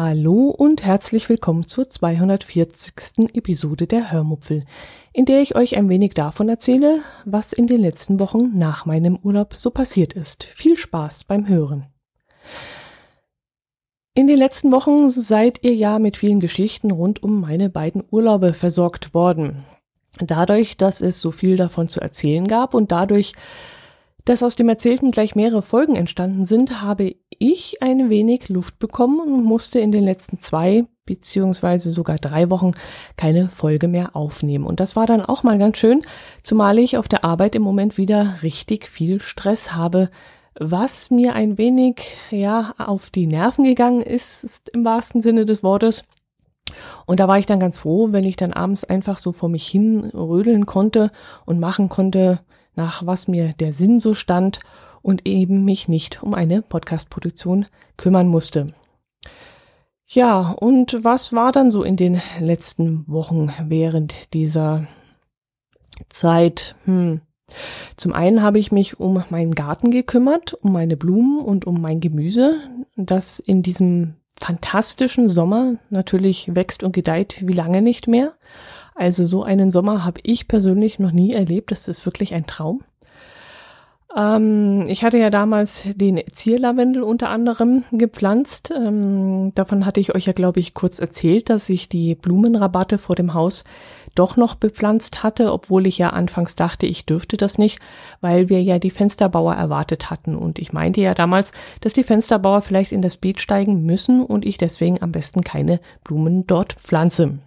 Hallo und herzlich willkommen zur 240. Episode der Hörmupfel, in der ich euch ein wenig davon erzähle, was in den letzten Wochen nach meinem Urlaub so passiert ist. Viel Spaß beim Hören. In den letzten Wochen seid ihr ja mit vielen Geschichten rund um meine beiden Urlaube versorgt worden. Dadurch, dass es so viel davon zu erzählen gab und dadurch, dass aus dem Erzählten gleich mehrere Folgen entstanden sind, habe ich ein wenig Luft bekommen und musste in den letzten zwei beziehungsweise sogar drei Wochen keine Folge mehr aufnehmen. Und das war dann auch mal ganz schön, zumal ich auf der Arbeit im Moment wieder richtig viel Stress habe, was mir ein wenig, ja, auf die Nerven gegangen ist, ist im wahrsten Sinne des Wortes. Und da war ich dann ganz froh, wenn ich dann abends einfach so vor mich hin rödeln konnte und machen konnte, nach was mir der Sinn so stand und eben mich nicht um eine Podcast-Produktion kümmern musste. Ja, und was war dann so in den letzten Wochen während dieser Zeit? Hm. Zum einen habe ich mich um meinen Garten gekümmert, um meine Blumen und um mein Gemüse, das in diesem fantastischen Sommer natürlich wächst und gedeiht wie lange nicht mehr. Also so einen Sommer habe ich persönlich noch nie erlebt. Das ist wirklich ein Traum. Ähm, ich hatte ja damals den Zierlavendel unter anderem gepflanzt. Ähm, davon hatte ich euch ja, glaube ich, kurz erzählt, dass ich die Blumenrabatte vor dem Haus doch noch bepflanzt hatte, obwohl ich ja anfangs dachte, ich dürfte das nicht, weil wir ja die Fensterbauer erwartet hatten. Und ich meinte ja damals, dass die Fensterbauer vielleicht in das Beet steigen müssen und ich deswegen am besten keine Blumen dort pflanze.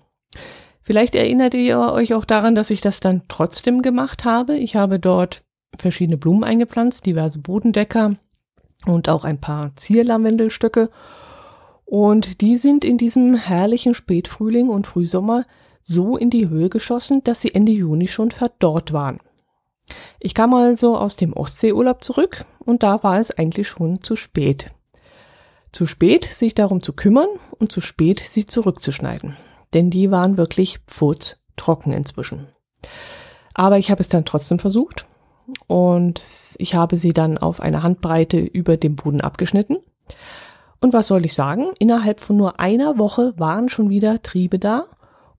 Vielleicht erinnert ihr euch auch daran, dass ich das dann trotzdem gemacht habe. Ich habe dort verschiedene Blumen eingepflanzt, diverse Bodendecker und auch ein paar Zierlavendelstöcke. Und die sind in diesem herrlichen Spätfrühling und Frühsommer so in die Höhe geschossen, dass sie Ende Juni schon verdorrt waren. Ich kam also aus dem Ostseeurlaub zurück und da war es eigentlich schon zu spät. Zu spät, sich darum zu kümmern und zu spät, sie zurückzuschneiden denn die waren wirklich trocken inzwischen. Aber ich habe es dann trotzdem versucht und ich habe sie dann auf eine Handbreite über dem Boden abgeschnitten. Und was soll ich sagen? Innerhalb von nur einer Woche waren schon wieder Triebe da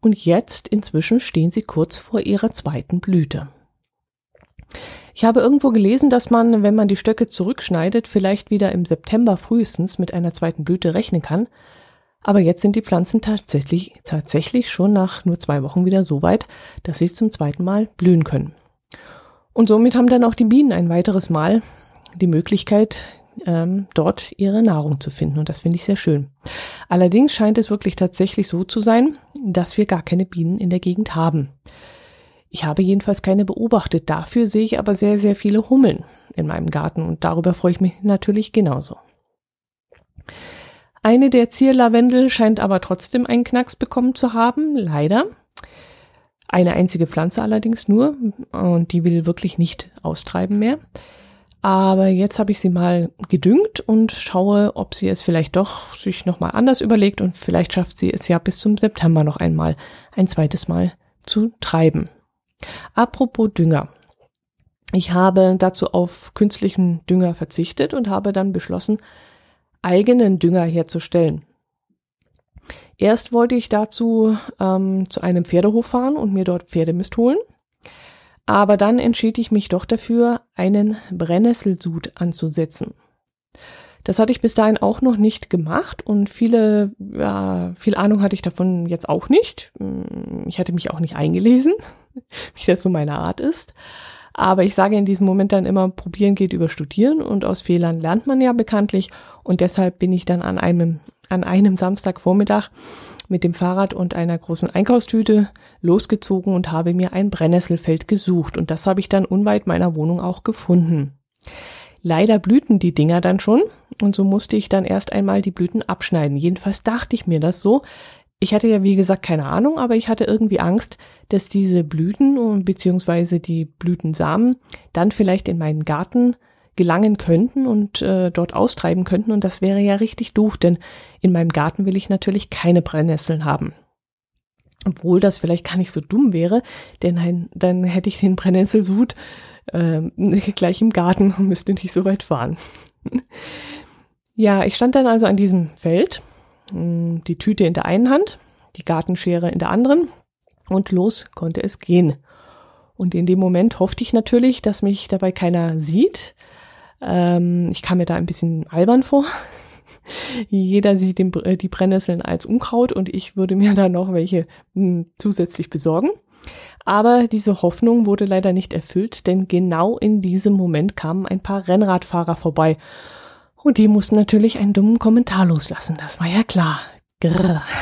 und jetzt inzwischen stehen sie kurz vor ihrer zweiten Blüte. Ich habe irgendwo gelesen, dass man, wenn man die Stöcke zurückschneidet, vielleicht wieder im September frühestens mit einer zweiten Blüte rechnen kann, aber jetzt sind die Pflanzen tatsächlich, tatsächlich schon nach nur zwei Wochen wieder so weit, dass sie zum zweiten Mal blühen können. Und somit haben dann auch die Bienen ein weiteres Mal die Möglichkeit, ähm, dort ihre Nahrung zu finden. Und das finde ich sehr schön. Allerdings scheint es wirklich tatsächlich so zu sein, dass wir gar keine Bienen in der Gegend haben. Ich habe jedenfalls keine beobachtet. Dafür sehe ich aber sehr, sehr viele Hummeln in meinem Garten und darüber freue ich mich natürlich genauso. Eine der Zierlavendel scheint aber trotzdem einen Knacks bekommen zu haben, leider. Eine einzige Pflanze allerdings nur und die will wirklich nicht austreiben mehr. Aber jetzt habe ich sie mal gedüngt und schaue, ob sie es vielleicht doch sich nochmal anders überlegt und vielleicht schafft sie es ja bis zum September noch einmal ein zweites Mal zu treiben. Apropos Dünger. Ich habe dazu auf künstlichen Dünger verzichtet und habe dann beschlossen, eigenen Dünger herzustellen. Erst wollte ich dazu ähm, zu einem Pferdehof fahren und mir dort Pferdemist holen. Aber dann entschied ich mich doch dafür, einen Brennnesselsud anzusetzen. Das hatte ich bis dahin auch noch nicht gemacht und viele, ja, viel Ahnung hatte ich davon jetzt auch nicht. Ich hatte mich auch nicht eingelesen, wie das so meine Art ist. Aber ich sage in diesem Moment dann immer, probieren geht über studieren und aus Fehlern lernt man ja bekanntlich. Und deshalb bin ich dann an einem, an einem Samstagvormittag mit dem Fahrrad und einer großen Einkaufstüte losgezogen und habe mir ein Brennnesselfeld gesucht. Und das habe ich dann unweit meiner Wohnung auch gefunden. Leider blühten die Dinger dann schon und so musste ich dann erst einmal die Blüten abschneiden. Jedenfalls dachte ich mir das so, ich hatte ja, wie gesagt, keine Ahnung, aber ich hatte irgendwie Angst, dass diese Blüten beziehungsweise die Blütensamen dann vielleicht in meinen Garten gelangen könnten und äh, dort austreiben könnten. Und das wäre ja richtig doof, denn in meinem Garten will ich natürlich keine Brennnesseln haben. Obwohl das vielleicht gar nicht so dumm wäre, denn ein, dann hätte ich den Brennnesselsud äh, gleich im Garten und müsste nicht so weit fahren. ja, ich stand dann also an diesem Feld hm, die Tüte in der einen Hand, die Gartenschere in der anderen und los konnte es gehen. Und in dem Moment hoffte ich natürlich, dass mich dabei keiner sieht. Ähm, ich kam mir da ein bisschen albern vor. Jeder sieht den, äh, die Brennnesseln als Unkraut und ich würde mir da noch welche mh, hm, zusätzlich besorgen. Aber diese Hoffnung wurde leider nicht erfüllt, denn genau in diesem Moment kamen ein paar Rennradfahrer vorbei und die mussten natürlich einen dummen Kommentar loslassen, das war ja klar. Grrr.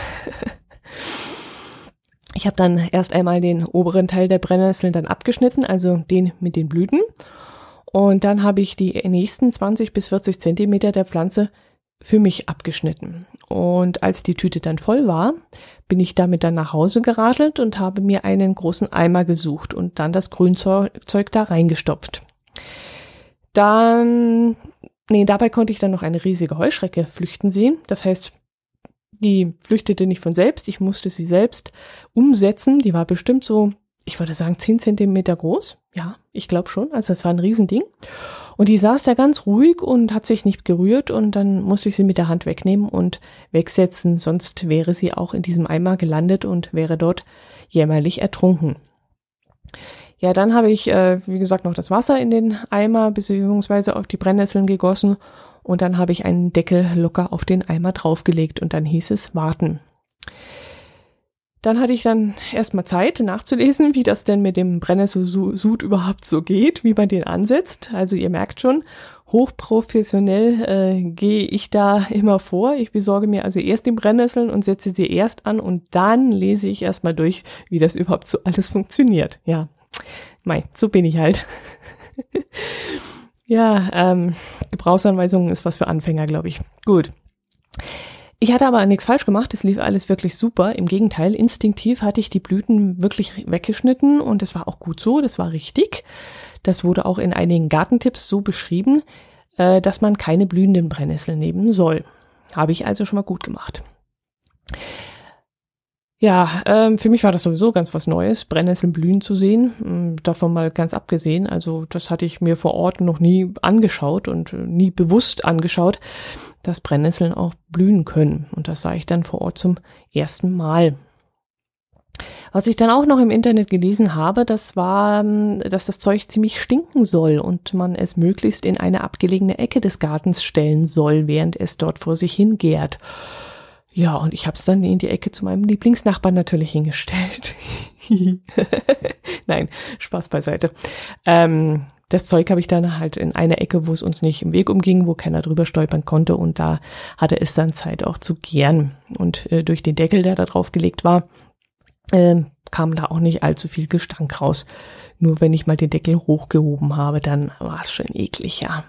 Ich habe dann erst einmal den oberen Teil der Brennnesseln dann abgeschnitten, also den mit den Blüten. Und dann habe ich die nächsten 20 bis 40 Zentimeter der Pflanze für mich abgeschnitten. Und als die Tüte dann voll war, bin ich damit dann nach Hause geradelt und habe mir einen großen Eimer gesucht und dann das Grünzeug da reingestopft. Dann Nee, dabei konnte ich dann noch eine riesige Heuschrecke flüchten sehen. Das heißt, die flüchtete nicht von selbst, ich musste sie selbst umsetzen. Die war bestimmt so, ich würde sagen, zehn Zentimeter groß. Ja, ich glaube schon. Also das war ein Riesending. Und die saß da ganz ruhig und hat sich nicht gerührt und dann musste ich sie mit der Hand wegnehmen und wegsetzen, sonst wäre sie auch in diesem Eimer gelandet und wäre dort jämmerlich ertrunken. Ja, dann habe ich, äh, wie gesagt, noch das Wasser in den Eimer beziehungsweise auf die Brennnesseln gegossen und dann habe ich einen Deckel locker auf den Eimer draufgelegt und dann hieß es warten. Dann hatte ich dann erstmal Zeit nachzulesen, wie das denn mit dem Brennnesselsud überhaupt so geht, wie man den ansetzt. Also ihr merkt schon, hochprofessionell äh, gehe ich da immer vor. Ich besorge mir also erst die Brennnesseln und setze sie erst an und dann lese ich erstmal durch, wie das überhaupt so alles funktioniert. Ja, Mei, so bin ich halt. ja, ähm, Gebrauchsanweisungen ist was für Anfänger, glaube ich. Gut. Ich hatte aber nichts falsch gemacht, es lief alles wirklich super. Im Gegenteil, instinktiv hatte ich die Blüten wirklich weggeschnitten und das war auch gut so, das war richtig. Das wurde auch in einigen Gartentipps so beschrieben, äh, dass man keine blühenden Brennnesseln nehmen soll. Habe ich also schon mal gut gemacht. Ja, ähm, für mich war das sowieso ganz was Neues, Brennnesseln blühen zu sehen. Ähm, davon mal ganz abgesehen. Also das hatte ich mir vor Ort noch nie angeschaut und äh, nie bewusst angeschaut, dass Brennnesseln auch blühen können. Und das sah ich dann vor Ort zum ersten Mal. Was ich dann auch noch im Internet gelesen habe, das war, ähm, dass das Zeug ziemlich stinken soll und man es möglichst in eine abgelegene Ecke des Gartens stellen soll, während es dort vor sich hingärt. Ja, und ich habe es dann in die Ecke zu meinem Lieblingsnachbarn natürlich hingestellt. Nein, Spaß beiseite. Ähm, das Zeug habe ich dann halt in einer Ecke, wo es uns nicht im Weg umging, wo keiner drüber stolpern konnte und da hatte es dann Zeit auch zu gären. Und äh, durch den Deckel, der da drauf gelegt war, äh, kam da auch nicht allzu viel Gestank raus. Nur wenn ich mal den Deckel hochgehoben habe, dann war es schon eklig, ja.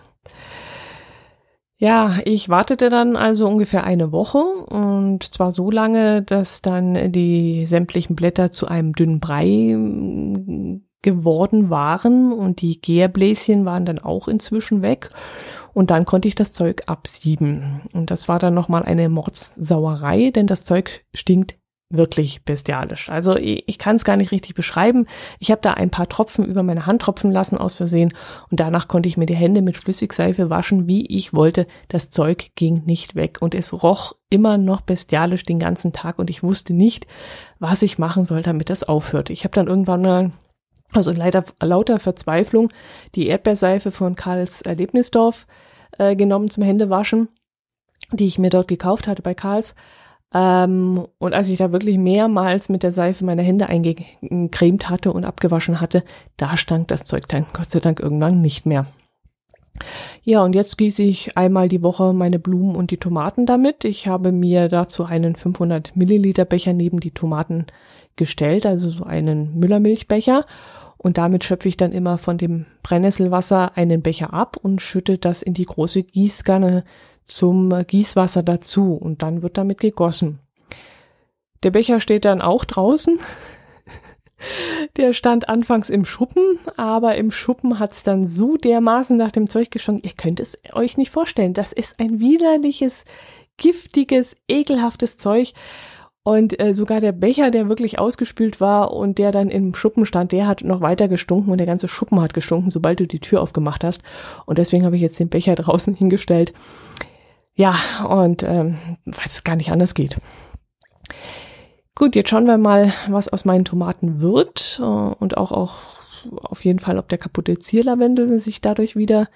Ja, ich wartete dann also ungefähr eine Woche und zwar so lange, dass dann die sämtlichen Blätter zu einem dünnen Brei mm, geworden waren und die Gärbläschen waren dann auch inzwischen weg und dann konnte ich das Zeug absieben. Und das war dann nochmal eine Mordssauerei, denn das Zeug stinkt wirklich bestialisch. Also ich, ich kann es gar nicht richtig beschreiben. Ich habe da ein paar Tropfen über meine Hand tropfen lassen aus Versehen und danach konnte ich mir die Hände mit Flüssigseife waschen, wie ich wollte. Das Zeug ging nicht weg und es roch immer noch bestialisch den ganzen Tag und ich wusste nicht, was ich machen soll, damit das aufhört. Ich habe dann irgendwann mal also leider lauter Verzweiflung die Erdbeerseife von Karls Erlebnisdorf äh, genommen zum Händewaschen, die ich mir dort gekauft hatte bei Karls ähm, und als ich da wirklich mehrmals mit der Seife meine Hände eingecremt hatte und abgewaschen hatte, da stank das Zeug dann Gott sei Dank irgendwann nicht mehr. Ja, und jetzt gieße ich einmal die Woche meine Blumen und die Tomaten damit. Ich habe mir dazu einen 500 Milliliter Becher neben die Tomaten gestellt, also so einen Müllermilchbecher. Und damit schöpfe ich dann immer von dem Brennnesselwasser einen Becher ab und schütte das in die große Gießkanne zum Gießwasser dazu und dann wird damit gegossen. Der Becher steht dann auch draußen. Der stand anfangs im Schuppen, aber im Schuppen hat's dann so dermaßen nach dem Zeug geschonkt. Ihr könnt es euch nicht vorstellen. Das ist ein widerliches, giftiges, ekelhaftes Zeug. Und äh, sogar der Becher, der wirklich ausgespült war und der dann im Schuppen stand, der hat noch weiter gestunken und der ganze Schuppen hat gestunken, sobald du die Tür aufgemacht hast. Und deswegen habe ich jetzt den Becher draußen hingestellt. Ja, und ähm, weiß gar nicht anders geht. Gut, jetzt schauen wir mal, was aus meinen Tomaten wird äh, und auch, auch auf jeden Fall, ob der kaputte Zierlavendel sich dadurch wieder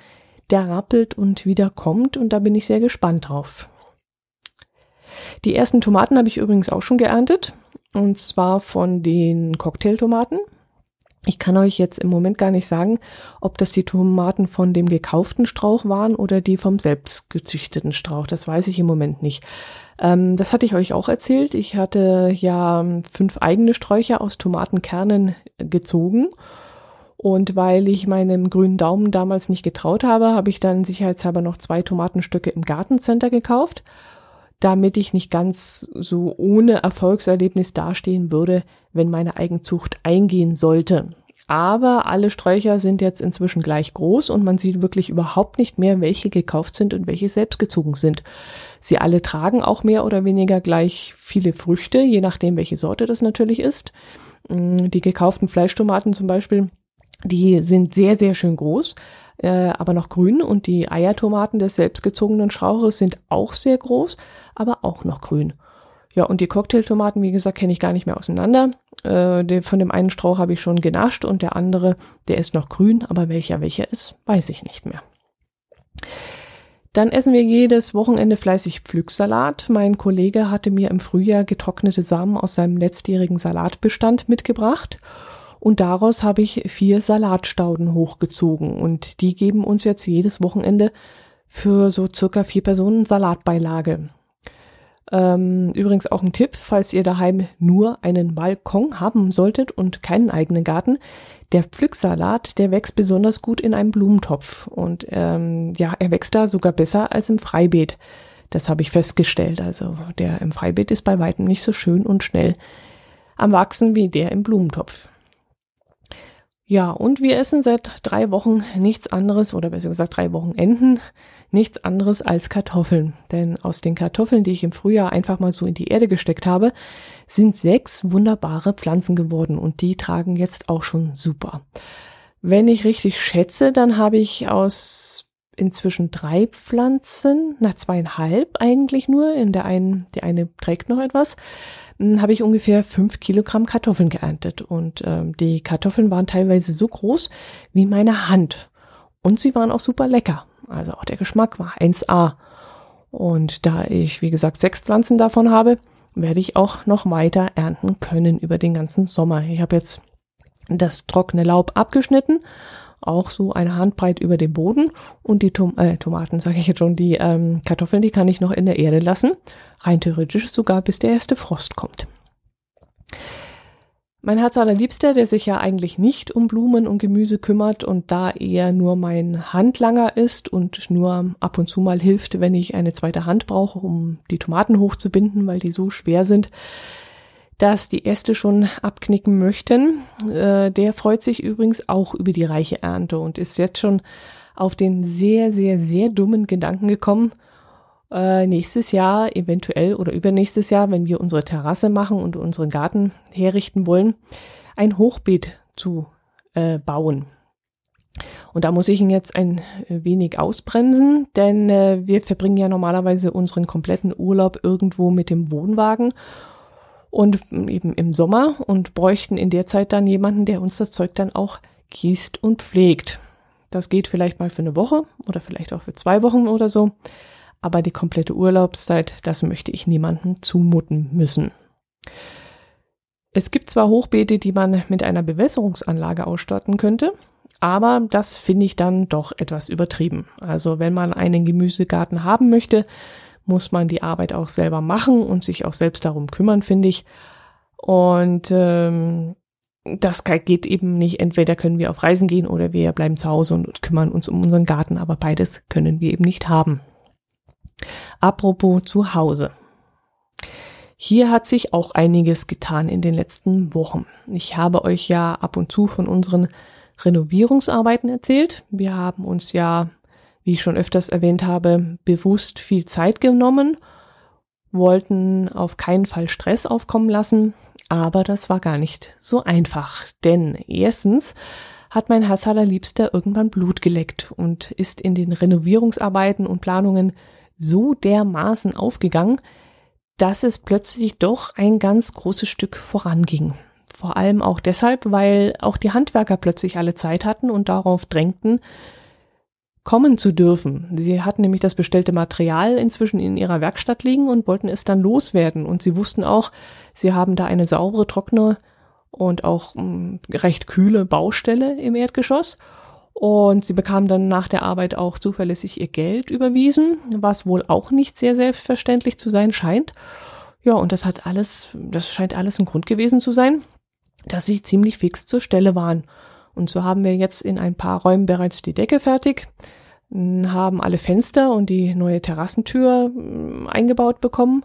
derrappelt und wieder kommt. Und da bin ich sehr gespannt drauf. Die ersten Tomaten habe ich übrigens auch schon geerntet. Und zwar von den Cocktailtomaten. Ich kann euch jetzt im Moment gar nicht sagen, ob das die Tomaten von dem gekauften Strauch waren oder die vom selbst gezüchteten Strauch. Das weiß ich im Moment nicht. Ähm, das hatte ich euch auch erzählt. Ich hatte ja fünf eigene Sträucher aus Tomatenkernen gezogen. Und weil ich meinem grünen Daumen damals nicht getraut habe, habe ich dann sicherheitshalber noch zwei Tomatenstöcke im Gartencenter gekauft damit ich nicht ganz so ohne Erfolgserlebnis dastehen würde, wenn meine Eigenzucht eingehen sollte. Aber alle Sträucher sind jetzt inzwischen gleich groß und man sieht wirklich überhaupt nicht mehr, welche gekauft sind und welche selbst gezogen sind. Sie alle tragen auch mehr oder weniger gleich viele Früchte, je nachdem, welche Sorte das natürlich ist. Mm, die gekauften Fleischtomaten zum Beispiel, die sind sehr, sehr schön groß, äh, aber noch grün und die Eiertomaten des selbstgezogenen Strauches sind auch sehr groß, aber auch noch grün. Ja, und die Cocktailtomaten, wie gesagt, kenne ich gar nicht mehr auseinander. Äh, der, von dem einen Strauch habe ich schon genascht und der andere, der ist noch grün, aber welcher welcher ist, weiß ich nicht mehr. Dann essen wir jedes Wochenende fleißig Pflücksalat. Mein Kollege hatte mir im Frühjahr getrocknete Samen aus seinem letztjährigen Salatbestand mitgebracht und daraus habe ich vier Salatstauden hochgezogen und die geben uns jetzt jedes Wochenende für so circa vier Personen Salatbeilage. Ähm, übrigens auch ein Tipp, falls ihr daheim nur einen Balkon haben solltet und keinen eigenen Garten. Der Pflücksalat, der wächst besonders gut in einem Blumentopf und ähm, ja, er wächst da sogar besser als im Freibeet. Das habe ich festgestellt. Also der im Freibeet ist bei weitem nicht so schön und schnell am Wachsen wie der im Blumentopf. Ja, und wir essen seit drei Wochen nichts anderes, oder besser gesagt drei Wochenenden, nichts anderes als Kartoffeln. Denn aus den Kartoffeln, die ich im Frühjahr einfach mal so in die Erde gesteckt habe, sind sechs wunderbare Pflanzen geworden und die tragen jetzt auch schon super. Wenn ich richtig schätze, dann habe ich aus inzwischen drei Pflanzen, na zweieinhalb eigentlich nur, in der einen, die eine trägt noch etwas, hm, habe ich ungefähr fünf Kilogramm Kartoffeln geerntet. Und ähm, die Kartoffeln waren teilweise so groß wie meine Hand. Und sie waren auch super lecker. Also auch der Geschmack war 1A. Und da ich, wie gesagt, sechs Pflanzen davon habe, werde ich auch noch weiter ernten können über den ganzen Sommer. Ich habe jetzt das trockene Laub abgeschnitten auch so eine Handbreit über dem Boden und die Tom äh, Tomaten, sage ich jetzt schon, die ähm, Kartoffeln, die kann ich noch in der Erde lassen. Rein theoretisch sogar, bis der erste Frost kommt. Mein Herz allerliebster, der sich ja eigentlich nicht um Blumen und Gemüse kümmert und da eher nur mein Handlanger ist und nur ab und zu mal hilft, wenn ich eine zweite Hand brauche, um die Tomaten hochzubinden, weil die so schwer sind, dass die Äste schon abknicken möchten. Äh, der freut sich übrigens auch über die reiche Ernte und ist jetzt schon auf den sehr, sehr, sehr dummen Gedanken gekommen, äh, nächstes Jahr eventuell oder übernächstes Jahr, wenn wir unsere Terrasse machen und unseren Garten herrichten wollen, ein Hochbeet zu äh, bauen. Und da muss ich ihn jetzt ein wenig ausbremsen, denn äh, wir verbringen ja normalerweise unseren kompletten Urlaub irgendwo mit dem Wohnwagen und eben im Sommer und bräuchten in der Zeit dann jemanden, der uns das Zeug dann auch gießt und pflegt. Das geht vielleicht mal für eine Woche oder vielleicht auch für zwei Wochen oder so. Aber die komplette Urlaubszeit, das möchte ich niemandem zumuten müssen. Es gibt zwar Hochbeete, die man mit einer Bewässerungsanlage ausstatten könnte, aber das finde ich dann doch etwas übertrieben. Also wenn man einen Gemüsegarten haben möchte, muss man die Arbeit auch selber machen und sich auch selbst darum kümmern, finde ich. Und ähm, das geht eben nicht. Entweder können wir auf Reisen gehen oder wir bleiben zu Hause und kümmern uns um unseren Garten, aber beides können wir eben nicht haben. Apropos zu Hause. Hier hat sich auch einiges getan in den letzten Wochen. Ich habe euch ja ab und zu von unseren Renovierungsarbeiten erzählt. Wir haben uns ja, wie ich schon öfters erwähnt habe, bewusst viel Zeit genommen, wollten auf keinen Fall Stress aufkommen lassen, aber das war gar nicht so einfach. Denn erstens hat mein Herz allerliebster irgendwann Blut geleckt und ist in den Renovierungsarbeiten und Planungen so dermaßen aufgegangen, dass es plötzlich doch ein ganz großes Stück voranging. Vor allem auch deshalb, weil auch die Handwerker plötzlich alle Zeit hatten und darauf drängten, kommen zu dürfen. Sie hatten nämlich das bestellte Material inzwischen in ihrer Werkstatt liegen und wollten es dann loswerden. Und sie wussten auch, sie haben da eine saubere, trockene und auch mh, mm, recht kühle Baustelle im Erdgeschoss. Und sie bekamen dann nach der Arbeit auch zuverlässig ihr Geld überwiesen, was wohl auch nicht sehr selbstverständlich zu sein scheint. Ja, und das hat alles, das scheint alles ein Grund gewesen zu sein, dass sie ziemlich fix zur Stelle waren. Und so haben wir jetzt in ein paar Räumen bereits die Decke fertig, haben alle Fenster und die neue Terrassentür mm, eingebaut bekommen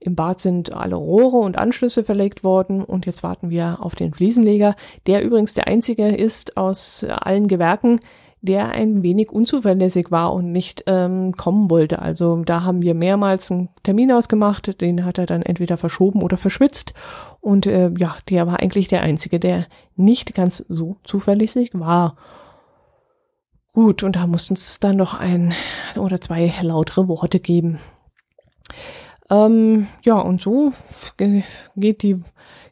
im Bad sind alle Rohre und Anschlüsse verlegt worden und jetzt warten wir auf den Fliesenleger, der übrigens der einzige ist aus allen Gewerken, der ein wenig unzuverlässig war und nicht ähm, kommen wollte. Also da haben wir mehrmals einen Termin ausgemacht, den hat er dann entweder verschoben oder verschwitzt. Und äh, ja, der war eigentlich der einzige, der nicht ganz so zuverlässig war. Gut, und da mussten es dann noch ein oder zwei lautere Worte geben. Ähm, ja, und so geht die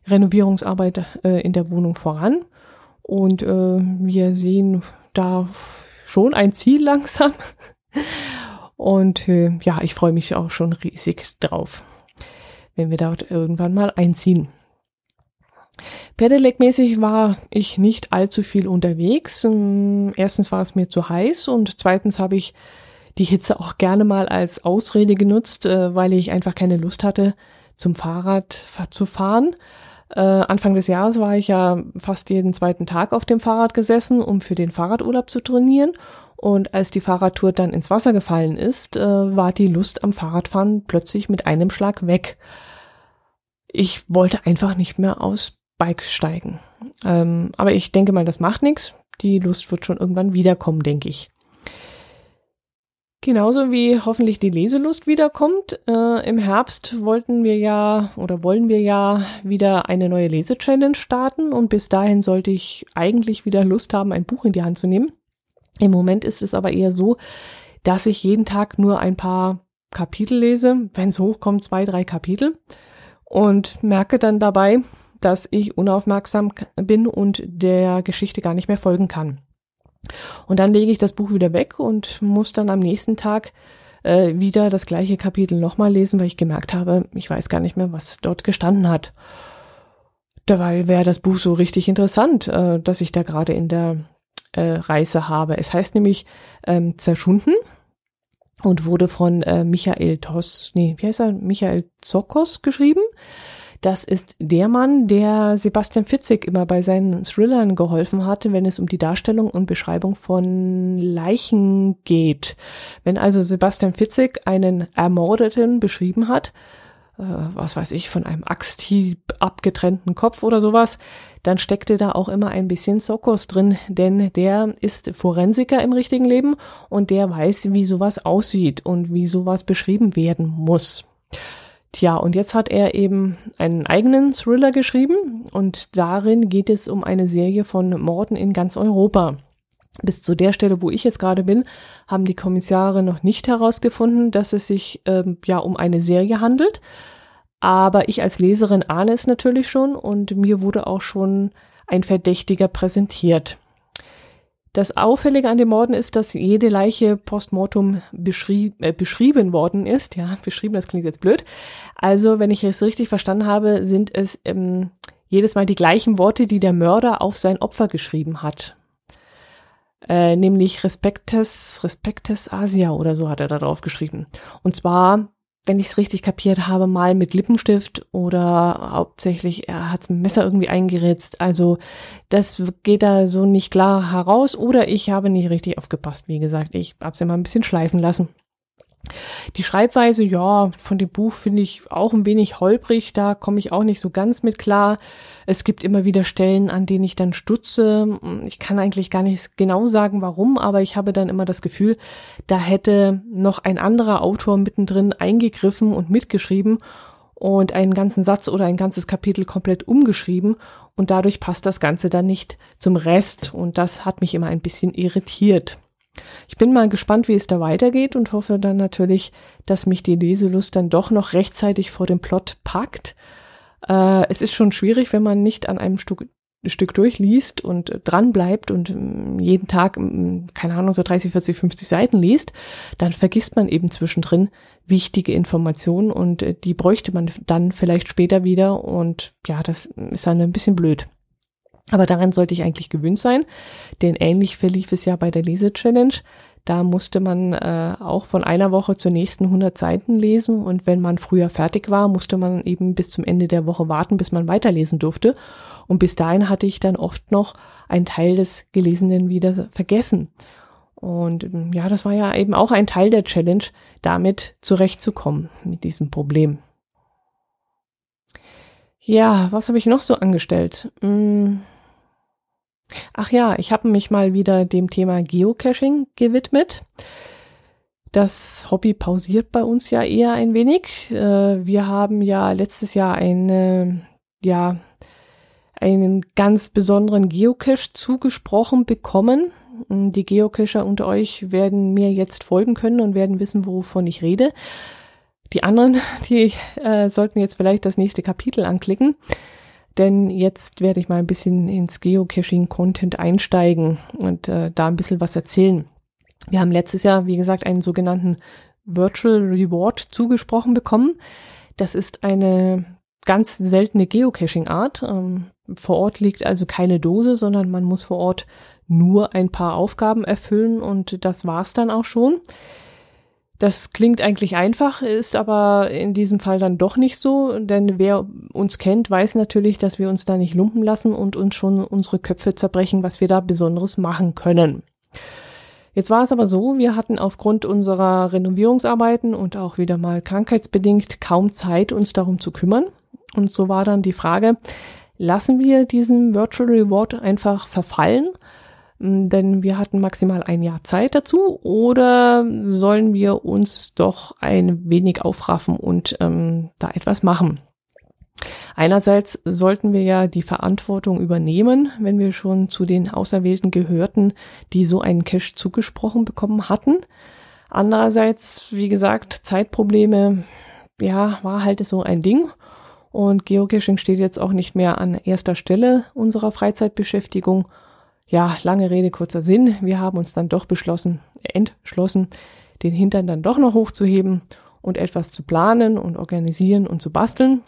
Renovierungsarbeit äh, in der Wohnung voran. Und äh, wir sehen da schon ein Ziel langsam. Und äh, ja, ich freue mich auch schon riesig drauf, wenn wir dort irgendwann mal einziehen. Pedelec-mäßig war ich nicht allzu viel unterwegs. Ähm, erstens war es mir zu heiß und zweitens habe ich die Hitze auch gerne mal als Ausrede genutzt, äh, weil ich einfach keine Lust hatte, zum Fahrrad zu fahren. Äh, Anfang des Jahres war ich ja fast jeden zweiten Tag auf dem Fahrrad gesessen, um für den Fahrradurlaub zu trainieren. Und als die Fahrradtour dann ins Wasser gefallen ist, äh, war die Lust am Fahrradfahren plötzlich mit einem Schlag weg. Ich wollte einfach nicht mehr aufs Bike steigen. Ähm, aber ich denke mal, das macht nichts. Die Lust wird schon irgendwann wiederkommen, denke ich. Genauso wie hoffentlich die Leselust wiederkommt. Äh, Im Herbst wollten wir ja oder wollen wir ja wieder eine neue Lesechallenge starten und bis dahin sollte ich eigentlich wieder Lust haben, ein Buch in die Hand zu nehmen. Im Moment ist es aber eher so, dass ich jeden Tag nur ein paar Kapitel lese, wenn es hochkommt, zwei, drei Kapitel und merke dann dabei, dass ich unaufmerksam bin und der Geschichte gar nicht mehr folgen kann. Und dann lege ich das Buch wieder weg und muss dann am nächsten Tag äh, wieder das gleiche Kapitel nochmal lesen, weil ich gemerkt habe, ich weiß gar nicht mehr, was dort gestanden hat. Dabei wäre das Buch so richtig interessant, äh, dass ich da gerade in der äh, Reise habe. Es heißt nämlich ähm, Zerschunden und wurde von äh, Michael Toss, nee, wie heißt er? Michael Zokos geschrieben. Das ist der Mann, der Sebastian Fitzek immer bei seinen Thrillern geholfen hatte, wenn es um die Darstellung und Beschreibung von Leichen geht. Wenn also Sebastian Fitzek einen Ermordeten beschrieben hat, äh, was weiß ich, von einem Axthieb abgetrennten Kopf oder sowas, dann steckte da auch immer ein bisschen Sokos drin, denn der ist Forensiker im richtigen Leben und der weiß, wie sowas aussieht und wie sowas beschrieben werden muss. Tja, und jetzt hat er eben einen eigenen Thriller geschrieben und darin geht es um eine Serie von Morden in ganz Europa. Bis zu der Stelle, wo ich jetzt gerade bin, haben die Kommissare noch nicht herausgefunden, dass es sich ähm, ja um eine Serie handelt. Aber ich als Leserin ahne es natürlich schon und mir wurde auch schon ein Verdächtiger präsentiert. Das Auffällige an den Morden ist, dass jede Leiche postmortem beschrieb, äh, beschrieben worden ist. Ja, beschrieben, das klingt jetzt blöd. Also, wenn ich es richtig verstanden habe, sind es ähm, jedes Mal die gleichen Worte, die der Mörder auf sein Opfer geschrieben hat. Äh, nämlich Respectes, Respectes Asia oder so hat er da drauf geschrieben. Und zwar wenn ich es richtig kapiert habe, mal mit Lippenstift oder hauptsächlich er hat ein Messer irgendwie eingeritzt. Also das geht da so nicht klar heraus oder ich habe nicht richtig aufgepasst. Wie gesagt, ich habe es immer ein bisschen schleifen lassen. Die Schreibweise, ja, von dem Buch finde ich auch ein wenig holprig, da komme ich auch nicht so ganz mit klar. Es gibt immer wieder Stellen, an denen ich dann stutze. Ich kann eigentlich gar nicht genau sagen, warum, aber ich habe dann immer das Gefühl, da hätte noch ein anderer Autor mittendrin eingegriffen und mitgeschrieben und einen ganzen Satz oder ein ganzes Kapitel komplett umgeschrieben und dadurch passt das Ganze dann nicht zum Rest und das hat mich immer ein bisschen irritiert. Ich bin mal gespannt, wie es da weitergeht und hoffe dann natürlich, dass mich die Leselust dann doch noch rechtzeitig vor dem Plot packt. Äh, es ist schon schwierig, wenn man nicht an einem Stück, Stück durchliest und dran bleibt und ähm, jeden Tag, ähm, keine Ahnung, so 30, 40, 50 Seiten liest, dann vergisst man eben zwischendrin wichtige Informationen und äh, die bräuchte man dann vielleicht später wieder und ja, das ist dann ein bisschen blöd. Aber daran sollte ich eigentlich gewöhnt sein, denn ähnlich verlief es ja bei der Lese-Challenge. Da musste man äh, auch von einer Woche zur nächsten 100 Seiten lesen und wenn man früher fertig war, musste man eben bis zum Ende der Woche warten, bis man weiterlesen durfte. Und bis dahin hatte ich dann oft noch einen Teil des Gelesenen wieder vergessen. Und ähm, ja, das war ja eben auch ein Teil der Challenge, damit zurechtzukommen mit diesem Problem. Ja, was habe ich noch so angestellt? Hm Ach ja, ich habe mich mal wieder dem Thema Geocaching gewidmet. Das Hobby pausiert bei uns ja eher ein wenig. Äh, wir haben ja letztes Jahr eine, ja, einen ganz besonderen Geocache zugesprochen bekommen. Die Geocacher unter euch werden mir jetzt folgen können und werden wissen, wovon ich rede. Die anderen, die äh, sollten jetzt vielleicht das nächste Kapitel anklicken denn jetzt werde ich mal ein bisschen ins Geocaching-Content einsteigen und äh, da ein bisschen was erzählen. Wir haben letztes Jahr, wie gesagt, einen sogenannten Virtual Reward zugesprochen bekommen. Das ist eine ganz seltene Geocaching-Art. Ähm, vor Ort liegt also keine Dose, sondern man muss vor Ort nur ein paar Aufgaben erfüllen und das war's dann auch schon. Das klingt eigentlich einfach, ist aber in diesem Fall dann doch nicht so, denn wer uns kennt, weiß natürlich, dass wir uns da nicht lumpen lassen und uns schon unsere Köpfe zerbrechen, was wir da Besonderes machen können. Jetzt war es aber so, wir hatten aufgrund unserer Renovierungsarbeiten und auch wieder mal krankheitsbedingt kaum Zeit, uns darum zu kümmern. Und so war dann die Frage, lassen wir diesen Virtual Reward einfach verfallen denn wir hatten maximal ein Jahr Zeit dazu oder sollen wir uns doch ein wenig aufraffen und ähm, da etwas machen? Einerseits sollten wir ja die Verantwortung übernehmen, wenn wir schon zu den Auserwählten gehörten, die so einen Cash zugesprochen bekommen hatten. Andererseits, wie gesagt, Zeitprobleme, ja, war halt so ein Ding. Und Geocaching steht jetzt auch nicht mehr an erster Stelle unserer Freizeitbeschäftigung ja, lange Rede, kurzer Sinn. Wir haben uns dann doch beschlossen, entschlossen, den Hintern dann doch noch hochzuheben und etwas zu planen und organisieren und zu basteln.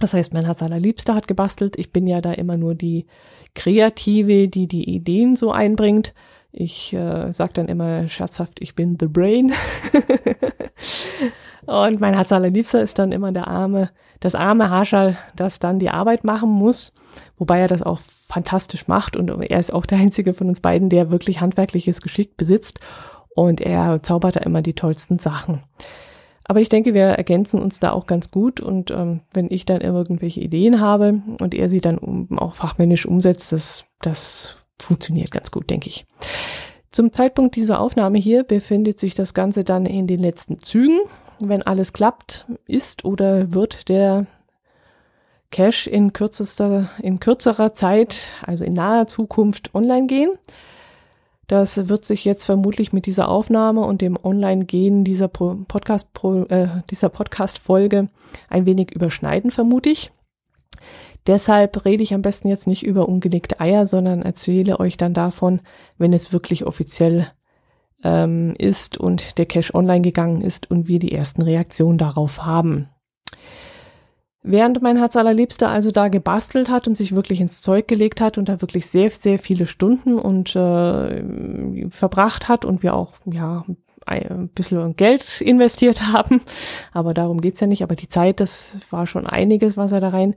Das heißt, mein Herz allerliebster hat gebastelt. Ich bin ja da immer nur die Kreative, die die Ideen so einbringt. Ich äh, sage dann immer scherzhaft, ich bin the brain. und mein Herz allerliebster ist dann immer der arme, das arme Haarschall, das dann die Arbeit machen muss. Wobei er das auch fantastisch macht und er ist auch der einzige von uns beiden, der wirklich handwerkliches Geschick besitzt und er zaubert da immer die tollsten Sachen. Aber ich denke, wir ergänzen uns da auch ganz gut und ähm, wenn ich dann irgendwelche Ideen habe und er sie dann um, auch fachmännisch umsetzt, das, das funktioniert ganz gut, denke ich. Zum Zeitpunkt dieser Aufnahme hier befindet sich das Ganze dann in den letzten Zügen. Wenn alles klappt, ist oder wird der Cache in kürzester, in kürzerer Zeit, also in naher Zukunft online gehen. Das wird sich jetzt vermutlich mit dieser Aufnahme und dem Online-Gehen dieser Podcast, äh, dieser Podcast-Folge ein wenig überschneiden, vermute ich. Deshalb rede ich am besten jetzt nicht über ungelegte Eier, sondern erzähle euch dann davon, wenn es wirklich offiziell ähm, ist und der Cache online gegangen ist und wir die ersten Reaktionen darauf haben. Während mein Herz allerliebster also da gebastelt hat und sich wirklich ins Zeug gelegt hat und da wirklich sehr, sehr viele Stunden und äh, verbracht hat und wir auch, ja, ein bisschen Geld investiert haben. Aber darum geht's ja nicht. Aber die Zeit, das war schon einiges, was er da rein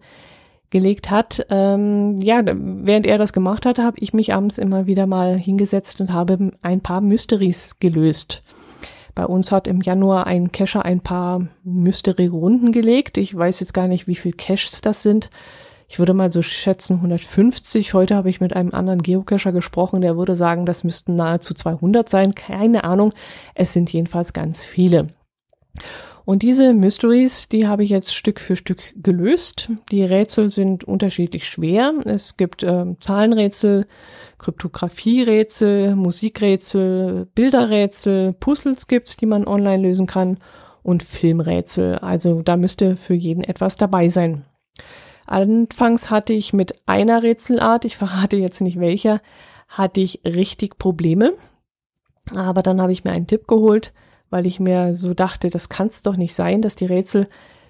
gelegt hat. Ähm, ja, während er das gemacht hat, habe ich mich abends immer wieder mal hingesetzt und habe ein paar Mysteries gelöst. Bei uns hat im Januar ein Cacher ein paar Mystery-Runden gelegt. Ich weiß jetzt gar nicht, wie viel Caches das sind. Ich würde mal so schätzen 150. Heute habe ich mit einem anderen Geocacher gesprochen, der würde sagen, das müssten nahezu 200 sein. Keine Ahnung. Es sind jedenfalls ganz viele. Und diese Mysteries, die habe ich jetzt Stück für Stück gelöst. Die Rätsel sind unterschiedlich schwer. Es gibt äh, Zahlenrätsel, Kryptographierätsel, Musikrätsel, Bilderrätsel, Puzzles gibt's, die man online lösen kann und Filmrätsel. Also da müsste für jeden etwas dabei sein. Anfangs hatte ich mit einer Rätselart, ich verrate jetzt nicht welcher, hatte ich richtig Probleme. Aber dann habe ich mir einen Tipp geholt, weil ich mir so dachte, das kann es doch nicht sein, dass die Rätsel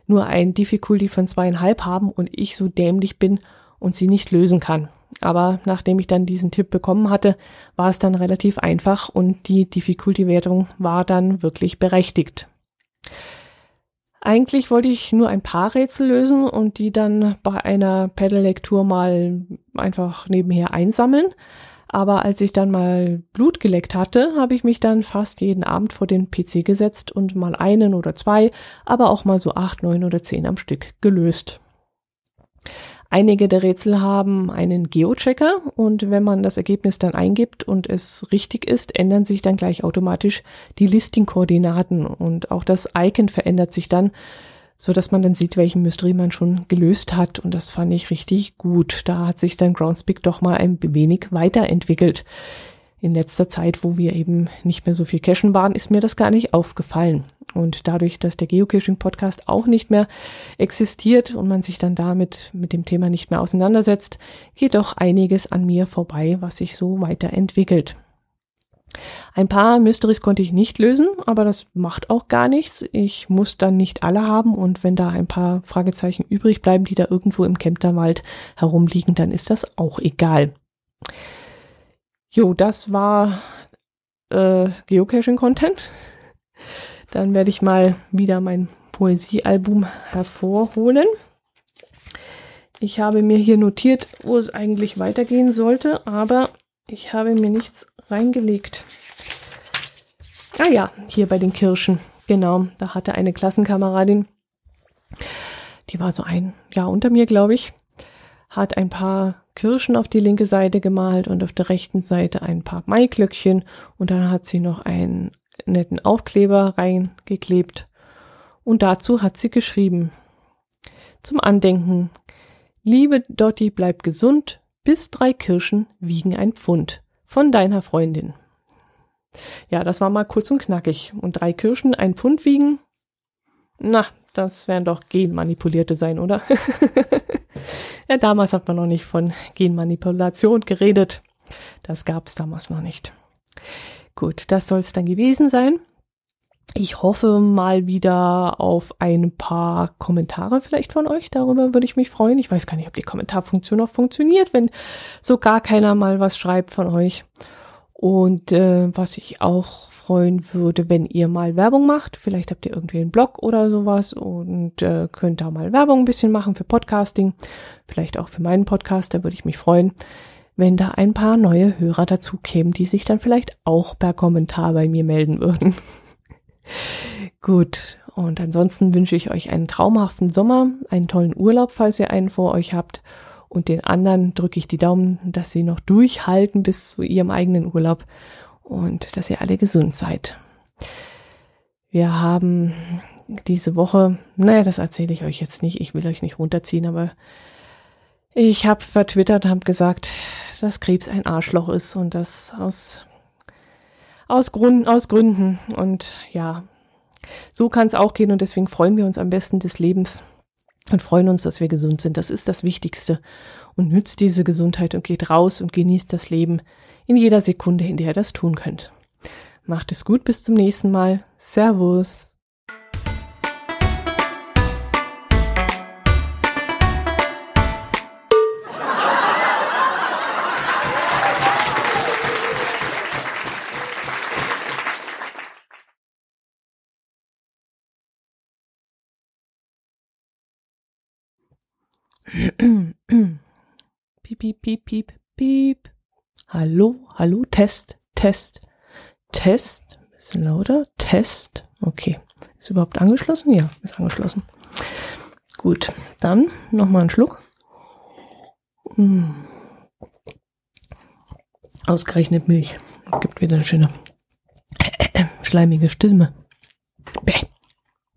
nur ein Difficulty von zweieinhalb haben und ich so dämlich bin und sie nicht lösen kann. Aber nachdem ich dann diesen Tipp bekommen hatte, war es dann relativ einfach und die Difficulty-Wertung war dann wirklich berechtigt. Eigentlich wollte ich nur ein paar Rätsel lösen und die dann bei einer Pedal-Lektur mal einfach nebenher einsammeln. Aber als ich dann mal Blut geleckt hatte, habe ich mich dann fast jeden Abend vor den PC gesetzt und mal einen oder zwei, aber auch mal so acht, neun oder zehn am Stück gelöst. Einige der Rätsel haben einen Geochecker und wenn man das Ergebnis dann eingibt und es richtig ist, ändern sich dann gleich automatisch die Listing-Koordinaten und auch das Icon verändert sich dann, so dass man dann sieht, welchen Mystery man schon gelöst hat und das fand ich richtig gut. Da hat sich dann Groundspeak doch mal ein wenig weiterentwickelt. In letzter Zeit, wo wir eben nicht mehr so viel cachen waren, ist mir das gar nicht aufgefallen. Und dadurch, dass der Geocaching-Podcast auch nicht mehr existiert und man sich dann damit mit dem Thema nicht mehr auseinandersetzt, geht doch einiges an mir vorbei, was sich so weiterentwickelt. Ein paar Mysteries konnte ich nicht lösen, aber das macht auch gar nichts. Ich muss dann nicht alle haben und wenn da ein paar Fragezeichen übrig bleiben, die da irgendwo im Kempterwald herumliegen, dann ist das auch egal. Jo, das war äh, Geocaching-Content. Dann werde ich mal wieder mein Poesiealbum hervorholen. Ich habe mir hier notiert, wo es eigentlich weitergehen sollte, aber ich habe mir nichts reingelegt. Ah ja, hier bei den Kirschen. Genau, da hatte eine Klassenkameradin, die war so ein Jahr unter mir, glaube ich, hat ein paar Kirschen auf die linke Seite gemalt und auf der rechten Seite ein paar Maiglöckchen und dann hat sie noch einen netten Aufkleber reingeklebt. Und dazu hat sie geschrieben. Zum Andenken. Liebe Dotti, bleib gesund, bis drei Kirschen wiegen ein Pfund. Von deiner Freundin. Ja, das war mal kurz und knackig. Und drei Kirschen ein Pfund wiegen? Na, das werden doch Genmanipulierte sein, oder? ja, damals hat man noch nicht von Genmanipulation geredet. Das gab es damals noch nicht. Gut, das soll es dann gewesen sein. Ich hoffe mal wieder auf ein paar Kommentare vielleicht von euch. Darüber würde ich mich freuen. Ich weiß gar nicht, ob die Kommentarfunktion auch funktioniert, wenn so gar keiner mal was schreibt von euch. Und äh, was ich auch freuen würde, wenn ihr mal Werbung macht. Vielleicht habt ihr irgendwie einen Blog oder sowas und äh, könnt da mal Werbung ein bisschen machen für Podcasting. Vielleicht auch für meinen Podcast. Da würde ich mich freuen wenn da ein paar neue Hörer dazu kämen, die sich dann vielleicht auch per Kommentar bei mir melden würden. Gut, und ansonsten wünsche ich euch einen traumhaften Sommer, einen tollen Urlaub, falls ihr einen vor euch habt. Und den anderen drücke ich die Daumen, dass sie noch durchhalten bis zu ihrem eigenen Urlaub und dass ihr alle gesund seid. Wir haben diese Woche, naja, das erzähle ich euch jetzt nicht, ich will euch nicht runterziehen, aber ich habe vertwittert und habe gesagt, dass Krebs ein Arschloch ist und das aus, aus, Grund, aus Gründen. Und ja, so kann es auch gehen und deswegen freuen wir uns am besten des Lebens und freuen uns, dass wir gesund sind. Das ist das Wichtigste. Und nützt diese Gesundheit und geht raus und genießt das Leben in jeder Sekunde, in der ihr das tun könnt. Macht es gut, bis zum nächsten Mal. Servus. Piep, piep, piep, piep. Hallo, hallo, Test, Test, Test. Ist lauter. Test. Okay. Ist überhaupt angeschlossen? Ja, ist angeschlossen. Gut, dann nochmal einen Schluck. Mm. Ausgerechnet Milch. Gibt wieder eine schöne schleimige Stimme. Bäh.